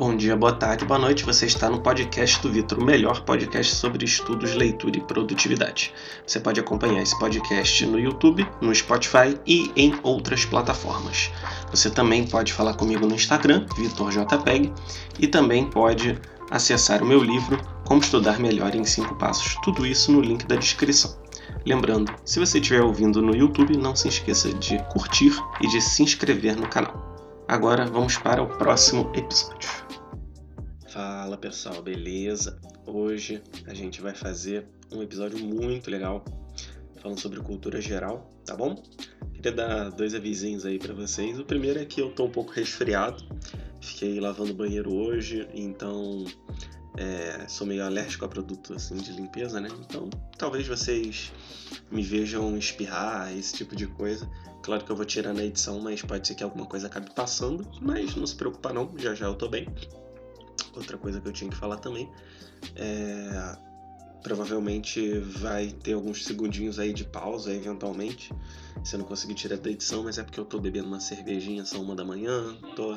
Bom dia, boa tarde, boa noite. Você está no podcast do Vitor, o melhor podcast sobre estudos, leitura e produtividade. Você pode acompanhar esse podcast no YouTube, no Spotify e em outras plataformas. Você também pode falar comigo no Instagram, VitorJPEG, e também pode acessar o meu livro Como Estudar Melhor em 5 Passos. Tudo isso no link da descrição. Lembrando, se você estiver ouvindo no YouTube, não se esqueça de curtir e de se inscrever no canal. Agora vamos para o próximo episódio. Fala pessoal, beleza? Hoje a gente vai fazer um episódio muito legal falando sobre cultura geral, tá bom? Queria dar dois avisinhos aí para vocês. O primeiro é que eu tô um pouco resfriado, fiquei lavando banheiro hoje, então é, sou meio alérgico a produto assim, de limpeza, né? Então talvez vocês me vejam espirrar, esse tipo de coisa. Claro que eu vou tirar na edição, mas pode ser que alguma coisa acabe passando. Mas não se preocupa não, já já eu tô bem. Outra coisa que eu tinha que falar também é. Provavelmente vai ter alguns segundinhos aí de pausa, eventualmente. Se eu não conseguir tirar da edição, mas é porque eu tô bebendo uma cervejinha, são uma da manhã, tô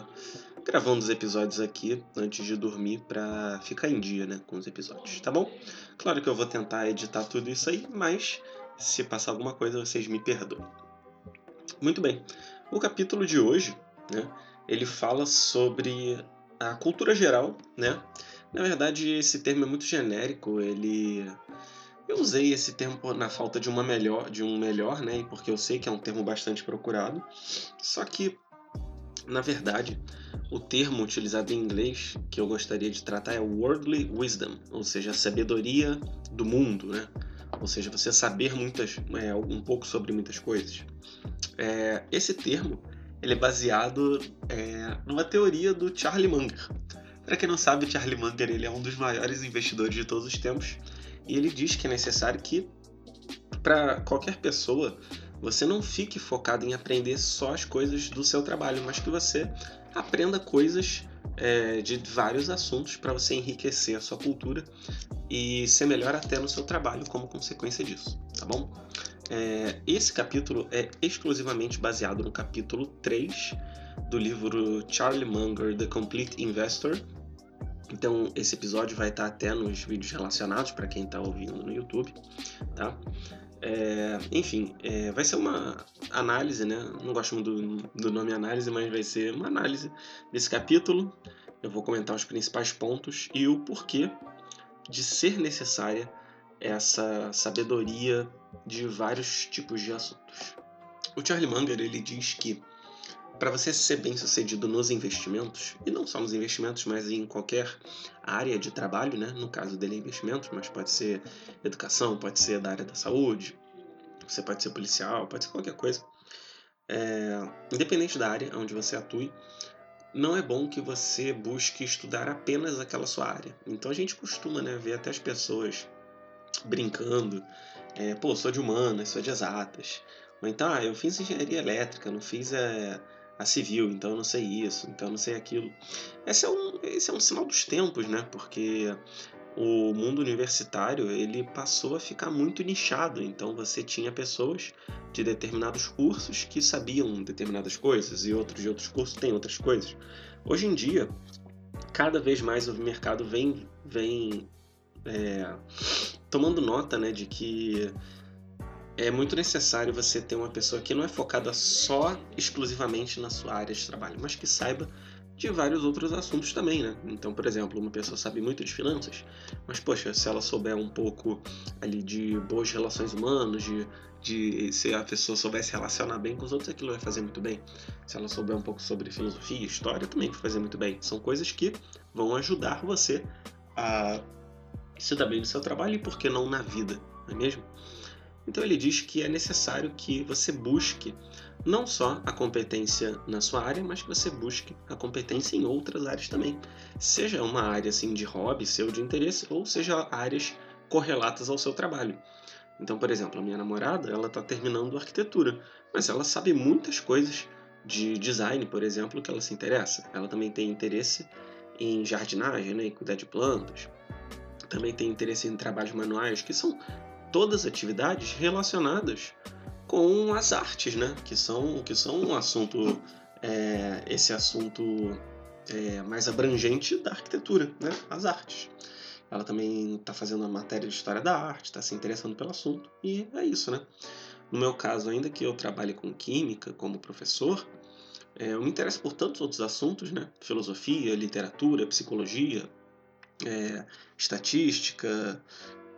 gravando os episódios aqui antes de dormir para ficar em dia, né, com os episódios, tá bom? Claro que eu vou tentar editar tudo isso aí, mas se passar alguma coisa, vocês me perdoem. Muito bem. O capítulo de hoje, né, ele fala sobre a cultura geral, né? Na verdade, esse termo é muito genérico, ele eu usei esse termo na falta de uma melhor, de um melhor, né? Porque eu sei que é um termo bastante procurado. Só que na verdade, o termo utilizado em inglês que eu gostaria de tratar é worldly wisdom, ou seja, a sabedoria do mundo, né? Ou seja, você saber muitas, é, um pouco sobre muitas coisas. É, esse termo ele é baseado é, numa teoria do Charlie Munger. Para quem não sabe, Charlie Munger ele é um dos maiores investidores de todos os tempos e ele diz que é necessário que para qualquer pessoa você não fique focado em aprender só as coisas do seu trabalho, mas que você aprenda coisas é, de vários assuntos para você enriquecer a sua cultura e ser melhor até no seu trabalho como consequência disso, tá bom? É, esse capítulo é exclusivamente baseado no capítulo 3 do livro Charlie Munger, The Complete Investor. Então, esse episódio vai estar até nos vídeos relacionados para quem está ouvindo no YouTube, tá? É, enfim, é, vai ser uma análise, né? Não gosto muito do, do, nome análise, mas vai ser uma análise desse capítulo. Eu vou comentar os principais pontos e o porquê de ser necessária essa sabedoria de vários tipos de assuntos. O Charlie Munger ele diz que para você ser bem sucedido nos investimentos, e não só nos investimentos, mas em qualquer área de trabalho, né? no caso dele é investimentos, mas pode ser educação, pode ser da área da saúde, você pode ser policial, pode ser qualquer coisa. É, independente da área onde você atue, não é bom que você busque estudar apenas aquela sua área. Então a gente costuma né, ver até as pessoas brincando, é, pô, sou de humanas, sou de exatas. Ou então, ah, eu fiz engenharia elétrica, não fiz a civil, então eu não sei isso, então eu não sei aquilo. Esse é um, esse é um sinal dos tempos, né? Porque o mundo universitário ele passou a ficar muito nichado, então você tinha pessoas de determinados cursos que sabiam determinadas coisas e outros de outros cursos têm outras coisas. Hoje em dia, cada vez mais o mercado vem, vem é, tomando nota né, de que é muito necessário você ter uma pessoa que não é focada só exclusivamente na sua área de trabalho, mas que saiba de vários outros assuntos também, né? Então, por exemplo, uma pessoa sabe muito de finanças, mas poxa, se ela souber um pouco ali de boas relações humanas, de, de se a pessoa souber se relacionar bem com os outros, aquilo vai fazer muito bem. Se ela souber um pouco sobre filosofia, história, também vai fazer muito bem. São coisas que vão ajudar você a se dar bem no seu trabalho e por que não na vida, não é mesmo? Então ele diz que é necessário que você busque não só a competência na sua área, mas que você busque a competência em outras áreas também. Seja uma área assim de hobby, seu de interesse, ou seja áreas correlatas ao seu trabalho. Então, por exemplo, a minha namorada, ela está terminando arquitetura, mas ela sabe muitas coisas de design, por exemplo, que ela se interessa. Ela também tem interesse em jardinagem, né, e cuidar de plantas. Também tem interesse em trabalhos manuais, que são todas atividades relacionadas com as artes, né? Que são, que são um assunto, é, esse assunto é, mais abrangente da arquitetura, né? as artes. Ela também está fazendo uma matéria de história da arte, está se interessando pelo assunto, e é isso, né? No meu caso, ainda que eu trabalhe com química como professor, é, eu me interesso por tantos outros assuntos, né? Filosofia, literatura, psicologia, é, estatística,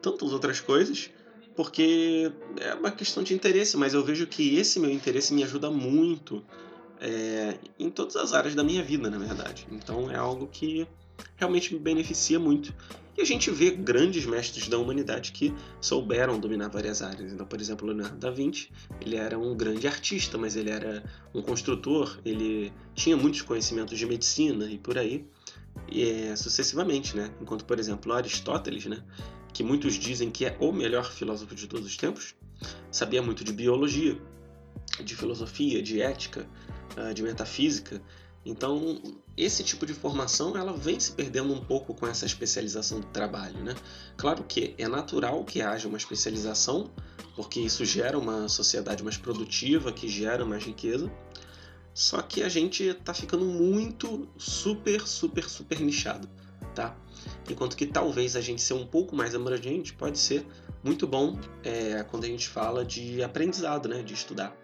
tantas outras coisas, porque é uma questão de interesse, mas eu vejo que esse meu interesse me ajuda muito é, em todas as áreas da minha vida, na verdade. Então é algo que realmente me beneficia muito. E a gente vê grandes mestres da humanidade que souberam dominar várias áreas. Então, por exemplo, Leonardo da Vinci, ele era um grande artista, mas ele era um construtor, ele tinha muitos conhecimentos de medicina e por aí, e é, sucessivamente, né? Enquanto, por exemplo, Aristóteles, né, que muitos dizem que é o melhor filósofo de todos os tempos, sabia muito de biologia, de filosofia, de ética, ah, de metafísica, então, esse tipo de formação ela vem se perdendo um pouco com essa especialização do trabalho, né? Claro que é natural que haja uma especialização, porque isso gera uma sociedade mais produtiva, que gera mais riqueza. Só que a gente está ficando muito super, super, super nichado, tá? Enquanto que talvez a gente ser um pouco mais abrangente pode ser muito bom é, quando a gente fala de aprendizado, né? De estudar.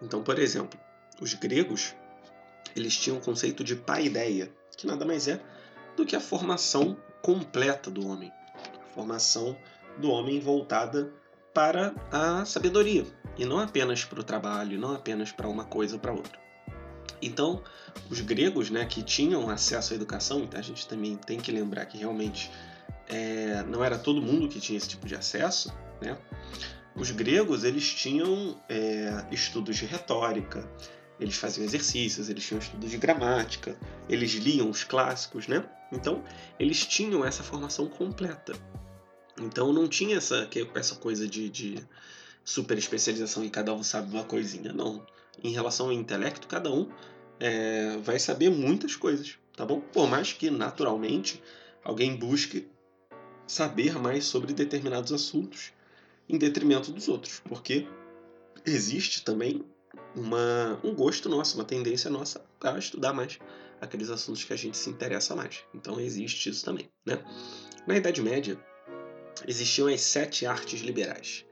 Então, por exemplo, os gregos eles tinham o conceito de paideia, que nada mais é do que a formação completa do homem. A formação do homem voltada para a sabedoria, e não apenas para o trabalho, não apenas para uma coisa ou para outra. Então, os gregos, né, que tinham acesso à educação, então a gente também tem que lembrar que realmente é, não era todo mundo que tinha esse tipo de acesso, né? Os gregos eles tinham é, estudos de retórica, eles faziam exercícios, eles tinham estudo de gramática, eles liam os clássicos, né? Então, eles tinham essa formação completa. Então, não tinha essa, essa coisa de, de super especialização e cada um sabe uma coisinha, não. Em relação ao intelecto, cada um é, vai saber muitas coisas, tá bom? Por mais que, naturalmente, alguém busque saber mais sobre determinados assuntos em detrimento dos outros, porque existe também uma, um gosto nosso, uma tendência nossa a estudar mais aqueles assuntos que a gente se interessa mais. Então existe isso também, né? Na Idade Média existiam as sete artes liberais.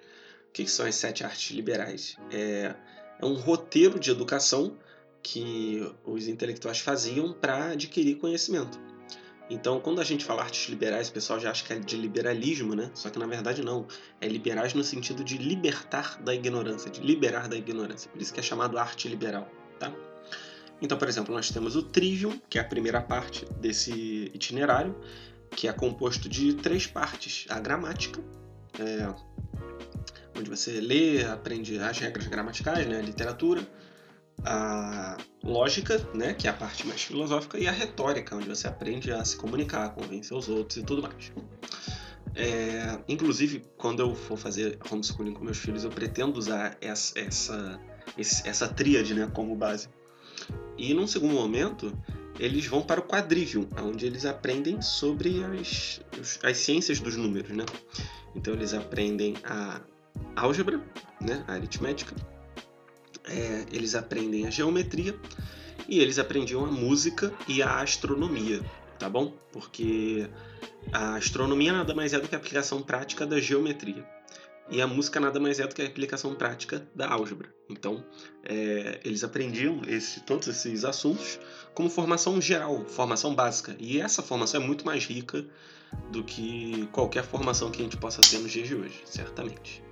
O que, que são as sete artes liberais? É, é um roteiro de educação que os intelectuais faziam para adquirir conhecimento. Então, quando a gente fala artes liberais, o pessoal já acha que é de liberalismo, né? Só que na verdade não. É liberais no sentido de libertar da ignorância, de liberar da ignorância. Por isso que é chamado arte liberal, tá? Então, por exemplo, nós temos o Trivium, que é a primeira parte desse itinerário, que é composto de três partes: a gramática, é, onde você lê, aprende as regras gramaticais, né? A literatura a lógica, né, que é a parte mais filosófica, e a retórica, onde você aprende a se comunicar, convencer os outros e tudo mais. É, inclusive, quando eu for fazer homeschooling com meus filhos, eu pretendo usar essa, essa, essa tríade né, como base. E num segundo momento, eles vão para o quadrivium, onde eles aprendem sobre as, as ciências dos números. Né? Então, eles aprendem a álgebra, né, a aritmética, é, eles aprendem a geometria e eles aprendiam a música e a astronomia, tá bom? Porque a astronomia nada mais é do que a aplicação prática da geometria. E a música nada mais é do que a aplicação prática da álgebra. Então, é, eles aprendiam esse, todos esses assuntos como formação geral, formação básica. E essa formação é muito mais rica do que qualquer formação que a gente possa ter nos dias de hoje, certamente.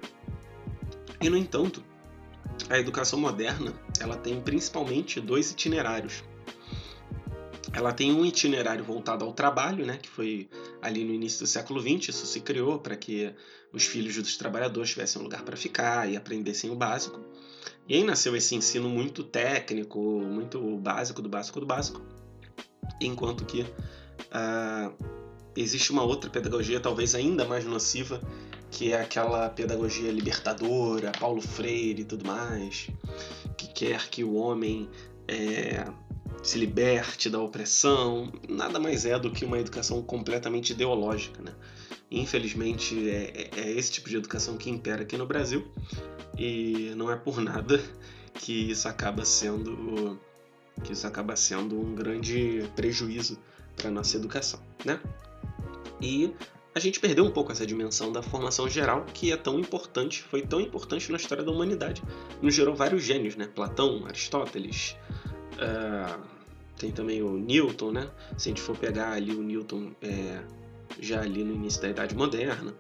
E, no entanto, a educação moderna ela tem principalmente dois itinerários. Ela tem um itinerário voltado ao trabalho, né, que foi ali no início do século XX. Isso se criou para que os filhos dos trabalhadores tivessem um lugar para ficar e aprendessem o básico. E aí nasceu esse ensino muito técnico, muito básico do básico do básico, enquanto que uh, existe uma outra pedagogia, talvez ainda mais nociva, que é aquela pedagogia libertadora, Paulo Freire e tudo mais, que quer que o homem é, se liberte da opressão, nada mais é do que uma educação completamente ideológica, né? Infelizmente é, é, é esse tipo de educação que impera aqui no Brasil e não é por nada que isso acaba sendo que isso acaba sendo um grande prejuízo para a nossa educação, né? E a gente perdeu um pouco essa dimensão da formação geral, que é tão importante, foi tão importante na história da humanidade. Nos gerou vários gênios, né? Platão, Aristóteles, uh, tem também o Newton, né? Se a gente for pegar ali o Newton é, já ali no início da Idade Moderna,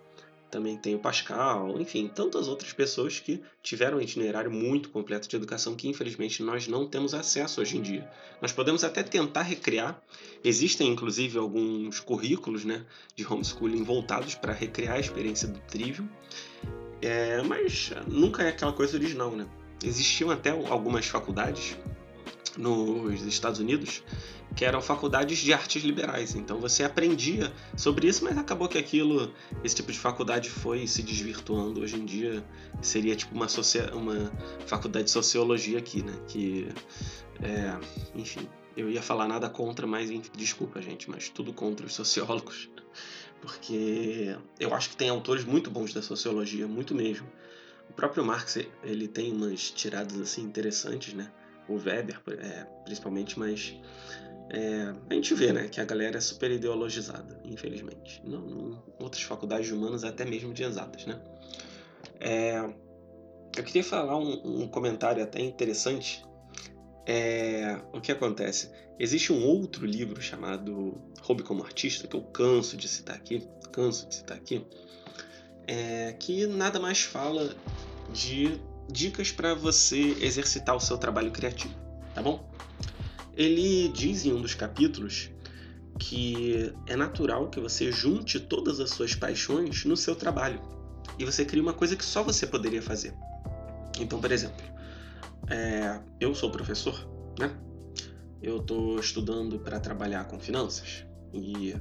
também tem o Pascal, enfim, tantas outras pessoas que tiveram um itinerário muito completo de educação que infelizmente nós não temos acesso hoje em dia. Nós podemos até tentar recriar, existem inclusive alguns currículos né, de homeschooling voltados para recriar a experiência do Trivium, é, mas nunca é aquela coisa original. Né? Existiam até algumas faculdades nos Estados Unidos que eram faculdades de artes liberais. Então você aprendia sobre isso, mas acabou que aquilo, esse tipo de faculdade foi se desvirtuando. Hoje em dia seria tipo uma, uma faculdade de sociologia aqui, né? Que, é, enfim, eu ia falar nada contra, mas enfim, desculpa, gente, mas tudo contra os sociólogos. Porque eu acho que tem autores muito bons da sociologia, muito mesmo. O próprio Marx, ele tem umas tiradas assim interessantes, né? O Weber, é, principalmente, mas é, a gente vê né, que a galera é super ideologizada, infelizmente. Não, não, outras faculdades de humanas, até mesmo de exatas. Né? É, eu queria falar um, um comentário até interessante. É, o que acontece? Existe um outro livro chamado Hobby como Artista, que eu canso de citar aqui, canso de citar aqui, é, que nada mais fala de dicas para você exercitar o seu trabalho criativo, tá bom? Ele diz em um dos capítulos que é natural que você junte todas as suas paixões no seu trabalho e você cria uma coisa que só você poderia fazer. Então, por exemplo, é, eu sou professor, né? Eu estou estudando para trabalhar com finanças e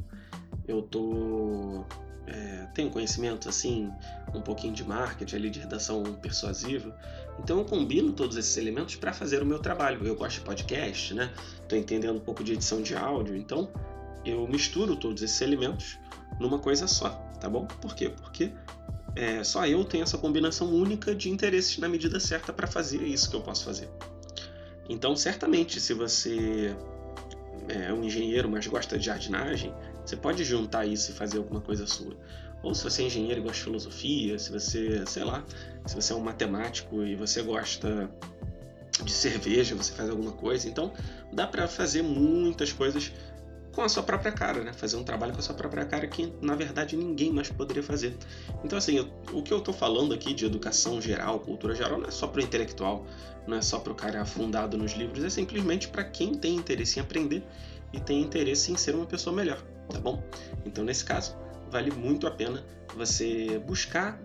eu tô é, tenho conhecimento assim, um pouquinho de marketing, ali de redação persuasiva. Então eu combino todos esses elementos para fazer o meu trabalho. Eu gosto de podcast, né? Estou entendendo um pouco de edição de áudio, então eu misturo todos esses elementos numa coisa só, tá bom? Por quê? Porque é, só eu tenho essa combinação única de interesses na medida certa para fazer isso que eu posso fazer. Então, certamente, se você é um engenheiro, mas gosta de jardinagem, você pode juntar isso e fazer alguma coisa sua. Ou se você é engenheiro e gosta de filosofia, se você, sei lá, se você é um matemático e você gosta de cerveja, você faz alguma coisa. Então, dá para fazer muitas coisas com a sua própria cara, né? Fazer um trabalho com a sua própria cara que, na verdade, ninguém mais poderia fazer. Então, assim, eu, o que eu estou falando aqui de educação geral, cultura geral, não é só para o intelectual, não é só para o cara afundado nos livros, é simplesmente para quem tem interesse em aprender e tem interesse em ser uma pessoa melhor tá bom? Então, nesse caso, vale muito a pena você buscar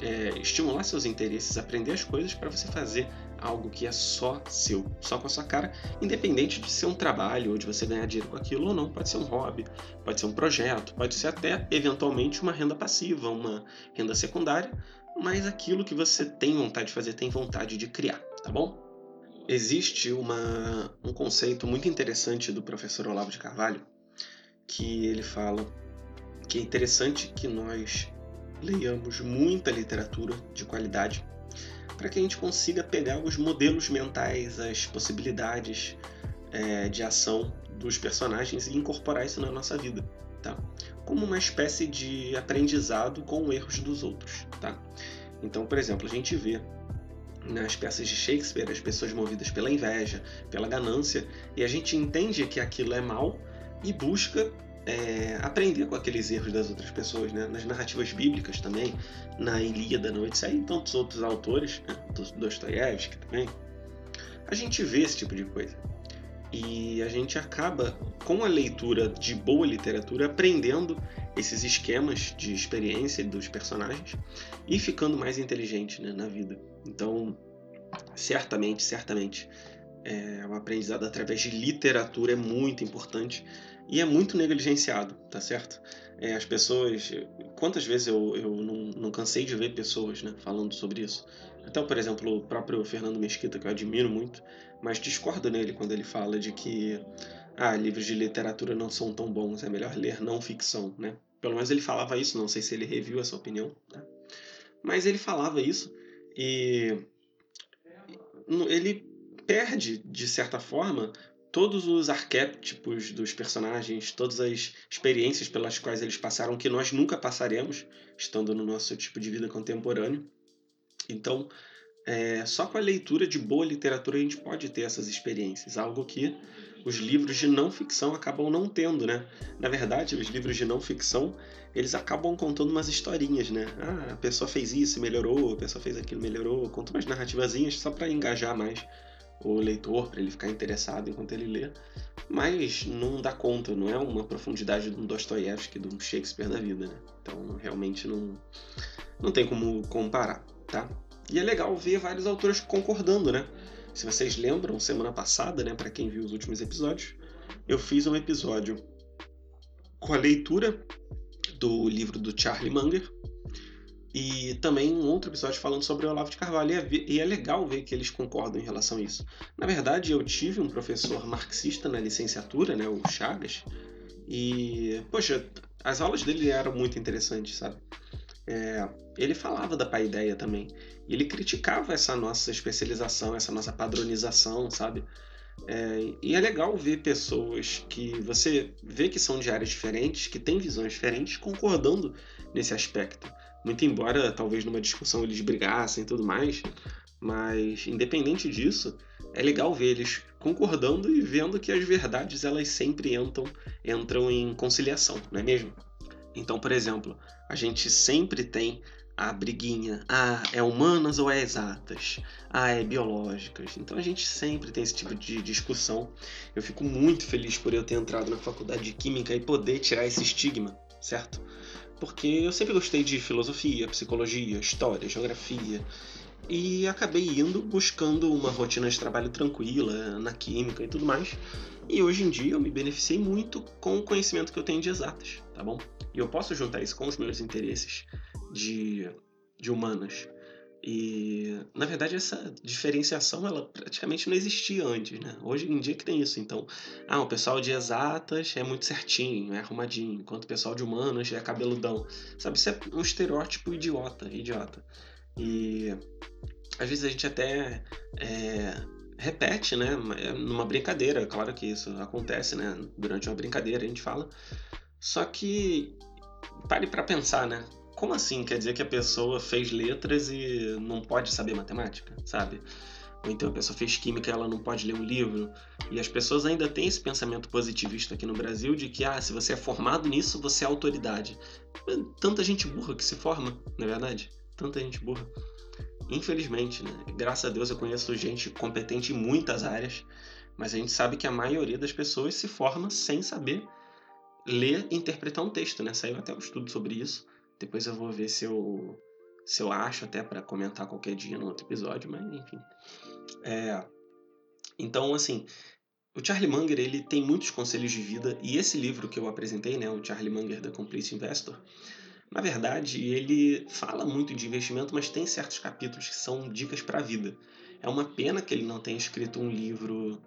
é, estimular seus interesses, aprender as coisas para você fazer algo que é só seu, só com a sua cara, independente de ser um trabalho ou de você ganhar dinheiro com aquilo ou não. Pode ser um hobby, pode ser um projeto, pode ser até eventualmente uma renda passiva, uma renda secundária, mas aquilo que você tem vontade de fazer, tem vontade de criar, tá bom? Existe uma, um conceito muito interessante do professor Olavo de Carvalho, que ele fala que é interessante que nós leiamos muita literatura de qualidade para que a gente consiga pegar os modelos mentais, as possibilidades é, de ação dos personagens e incorporar isso na nossa vida, tá? Como uma espécie de aprendizado com erros dos outros, tá? Então, por exemplo, a gente vê nas peças de Shakespeare as pessoas movidas pela inveja, pela ganância, e a gente entende que aquilo é mal e busca é, aprender com aqueles erros das outras pessoas, né? Nas narrativas bíblicas também, na Ilíada, na Odisseia e tantos outros autores, né? Dostoiévski também, a gente vê esse tipo de coisa. E a gente acaba, com a leitura de boa literatura, aprendendo esses esquemas de experiência dos personagens e ficando mais inteligente né, na vida. Então, certamente, certamente, é, o aprendizado através de literatura é muito importante e é muito negligenciado, tá certo? É, as pessoas. Quantas vezes eu, eu não, não cansei de ver pessoas né, falando sobre isso? Até, por exemplo, o próprio Fernando Mesquita, que eu admiro muito, mas discordo nele quando ele fala de que ah, livros de literatura não são tão bons, é melhor ler não ficção, né? Pelo menos ele falava isso, não sei se ele reviu essa opinião, né? mas ele falava isso e ele perde, de certa forma, todos os arquétipos dos personagens, todas as experiências pelas quais eles passaram que nós nunca passaremos, estando no nosso tipo de vida contemporâneo. Então, é, só com a leitura de boa literatura a gente pode ter essas experiências, algo que os livros de não ficção acabam não tendo, né? Na verdade, os livros de não ficção, eles acabam contando umas historinhas, né? Ah, a pessoa fez isso melhorou, a pessoa fez aquilo melhorou, conta umas narrativazinhas só para engajar mais o leitor, para ele ficar interessado enquanto ele lê, mas não dá conta, não é uma profundidade de um Dostoiévski, de um Shakespeare da vida, né? Então, realmente não não tem como comparar, tá? E é legal ver vários autores concordando, né? Se vocês lembram, semana passada, né, para quem viu os últimos episódios, eu fiz um episódio com a leitura do livro do Charlie Munger e também um outro episódio falando sobre o Olavo de Carvalho. E é, e é legal ver que eles concordam em relação a isso. Na verdade, eu tive um professor marxista na licenciatura, né, o Chagas, e, poxa, as aulas dele eram muito interessantes, sabe? É, ele falava da paideia também. E ele criticava essa nossa especialização, essa nossa padronização, sabe? É, e é legal ver pessoas que você vê que são de áreas diferentes, que têm visões diferentes, concordando nesse aspecto. Muito embora talvez numa discussão eles brigassem e tudo mais, mas independente disso, é legal ver eles concordando e vendo que as verdades elas sempre entram, entram em conciliação, não é mesmo? Então, por exemplo, a gente sempre tem a briguinha. Ah, é humanas ou é exatas? Ah, é biológicas. Então a gente sempre tem esse tipo de discussão. Eu fico muito feliz por eu ter entrado na faculdade de Química e poder tirar esse estigma, certo? Porque eu sempre gostei de filosofia, psicologia, história, geografia. E acabei indo buscando uma rotina de trabalho tranquila na química e tudo mais. E hoje em dia eu me beneficiei muito com o conhecimento que eu tenho de exatas, tá bom? E eu posso juntar isso com os meus interesses de, de humanas. E na verdade essa diferenciação ela praticamente não existia antes, né? Hoje em dia que tem isso, então, ah, o pessoal de exatas é muito certinho, é arrumadinho, enquanto o pessoal de humanas é cabeludão. Sabe, isso é um estereótipo idiota, idiota. E às vezes a gente até é, repete, né, numa brincadeira, claro que isso acontece, né, durante uma brincadeira a gente fala. Só que pare para pensar, né? Como assim? Quer dizer que a pessoa fez letras e não pode saber matemática, sabe? Ou então a pessoa fez química e ela não pode ler um livro. E as pessoas ainda têm esse pensamento positivista aqui no Brasil de que, ah, se você é formado nisso, você é autoridade. Tanta gente burra que se forma, não é verdade? Tanta gente burra. Infelizmente, né? Graças a Deus eu conheço gente competente em muitas áreas, mas a gente sabe que a maioria das pessoas se forma sem saber ler e interpretar um texto, né? Saiu até um estudo sobre isso. Depois eu vou ver se eu, se eu acho até para comentar qualquer dia no outro episódio, mas enfim. É, então, assim, o Charlie Munger ele tem muitos conselhos de vida e esse livro que eu apresentei, né, o Charlie Munger The Complete Investor, na verdade ele fala muito de investimento, mas tem certos capítulos que são dicas para a vida. É uma pena que ele não tenha escrito um livro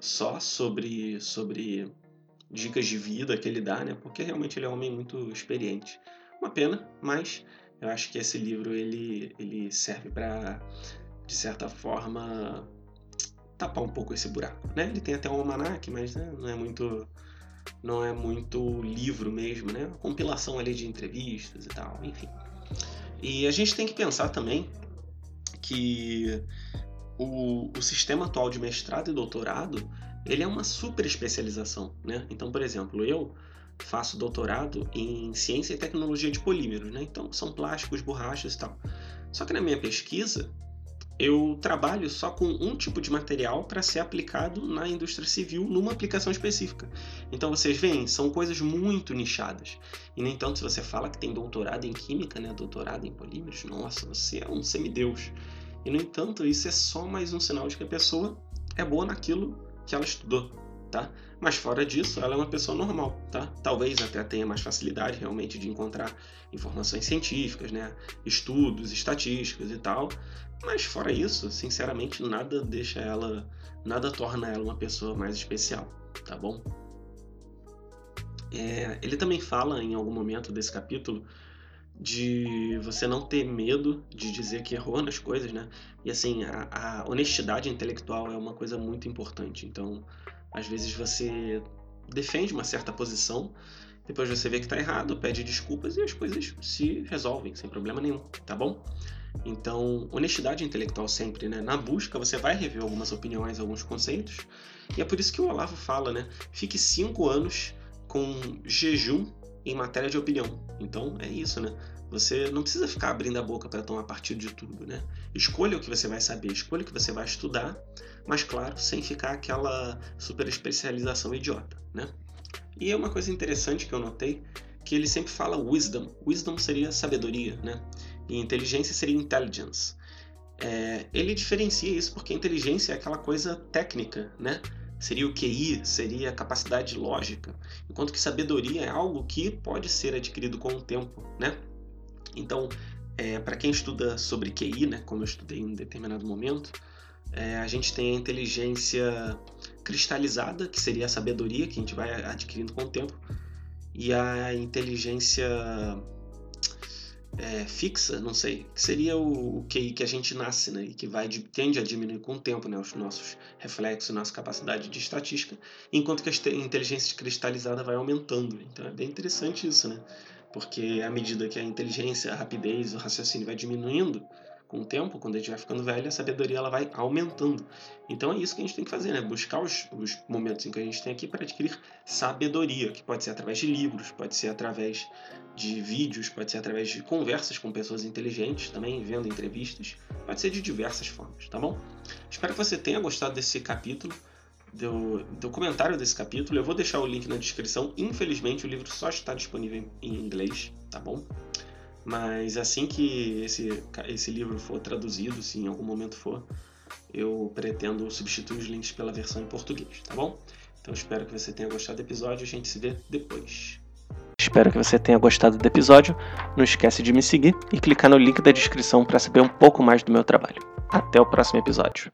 só sobre sobre dicas de vida que ele dá, né? Porque realmente ele é um homem muito experiente. Uma pena, mas eu acho que esse livro ele, ele serve para, de certa forma, tapar um pouco esse buraco. Né? Ele tem até um almanac, mas né, não é muito não é muito livro mesmo, né? Compilação ali de entrevistas e tal, enfim. E a gente tem que pensar também que o, o sistema atual de mestrado e doutorado ele é uma super especialização, né? Então, por exemplo, eu faço doutorado em ciência e tecnologia de polímeros, né? Então são plásticos, borrachas e tal. Só que na minha pesquisa eu trabalho só com um tipo de material para ser aplicado na indústria civil numa aplicação específica. Então vocês veem, são coisas muito nichadas. E nem tanto se você fala que tem doutorado em química, né, doutorado em polímeros, nossa, você é um semideus. E no entanto, isso é só mais um sinal de que a pessoa é boa naquilo que ela estudou tá? Mas fora disso, ela é uma pessoa normal, tá? Talvez até tenha mais facilidade realmente de encontrar informações científicas, né? Estudos, estatísticas e tal. Mas fora isso, sinceramente, nada deixa ela, nada torna ela uma pessoa mais especial, tá bom? É, ele também fala em algum momento desse capítulo de você não ter medo de dizer que errou nas coisas, né? E assim, a, a honestidade intelectual é uma coisa muito importante. Então, Às vezes você defende uma certa posição, depois você vê que está errado, pede desculpas e as coisas se resolvem sem problema nenhum, tá bom? Então, honestidade intelectual sempre, né? Na busca você vai rever algumas opiniões, alguns conceitos, e é por isso que o Olavo fala, né? Fique cinco anos com jejum em matéria de opinião. Então, é isso, né? Você não precisa ficar abrindo a boca para tomar partido de tudo, né? Escolha o que você vai saber, escolha o que você vai estudar, mas claro, sem ficar aquela super especialização idiota, né? E é uma coisa interessante que eu notei, que ele sempre fala wisdom. Wisdom seria sabedoria, né? E inteligência seria intelligence. É, ele diferencia isso porque inteligência é aquela coisa técnica, né? Seria o QI, seria a capacidade lógica, enquanto que sabedoria é algo que pode ser adquirido com o tempo, né? Então, é, para quem estuda sobre QI, né, como eu estudei em um determinado momento, é, a gente tem a inteligência cristalizada, que seria a sabedoria que a gente vai adquirindo com o tempo, e a inteligência é, fixa, não sei, que seria o, o QI que a gente nasce, né, e que vai tende a diminuir com o tempo, né, os nossos reflexos, nossa capacidade de estatística, enquanto que a inteligência cristalizada vai aumentando. Então é bem interessante isso, né? Porque à medida que a inteligência, a rapidez, o raciocínio vai diminuindo, com o tempo, quando a gente vai ficando velho, a sabedoria ela vai aumentando. Então é isso que a gente tem que fazer, né? Buscar os, os momentos em que a gente tem aqui para adquirir sabedoria, que pode ser através de livros, pode ser através de vídeos, pode ser através de conversas com pessoas inteligentes, também vendo entrevistas, pode ser de diversas formas, tá bom? Espero que você tenha gostado desse capítulo. Do, do comentário desse capítulo, eu vou deixar o link na descrição. Infelizmente, o livro só está disponível em inglês, tá bom? Mas assim que esse, esse livro for traduzido, se em algum momento for, eu pretendo substituir os links pela versão em português, tá bom? Então espero que você tenha gostado do episódio a gente se vê depois. Espero que você tenha gostado do episódio. Não esquece de me seguir e clicar no link da descrição para saber um pouco mais do meu trabalho. Até o próximo episódio.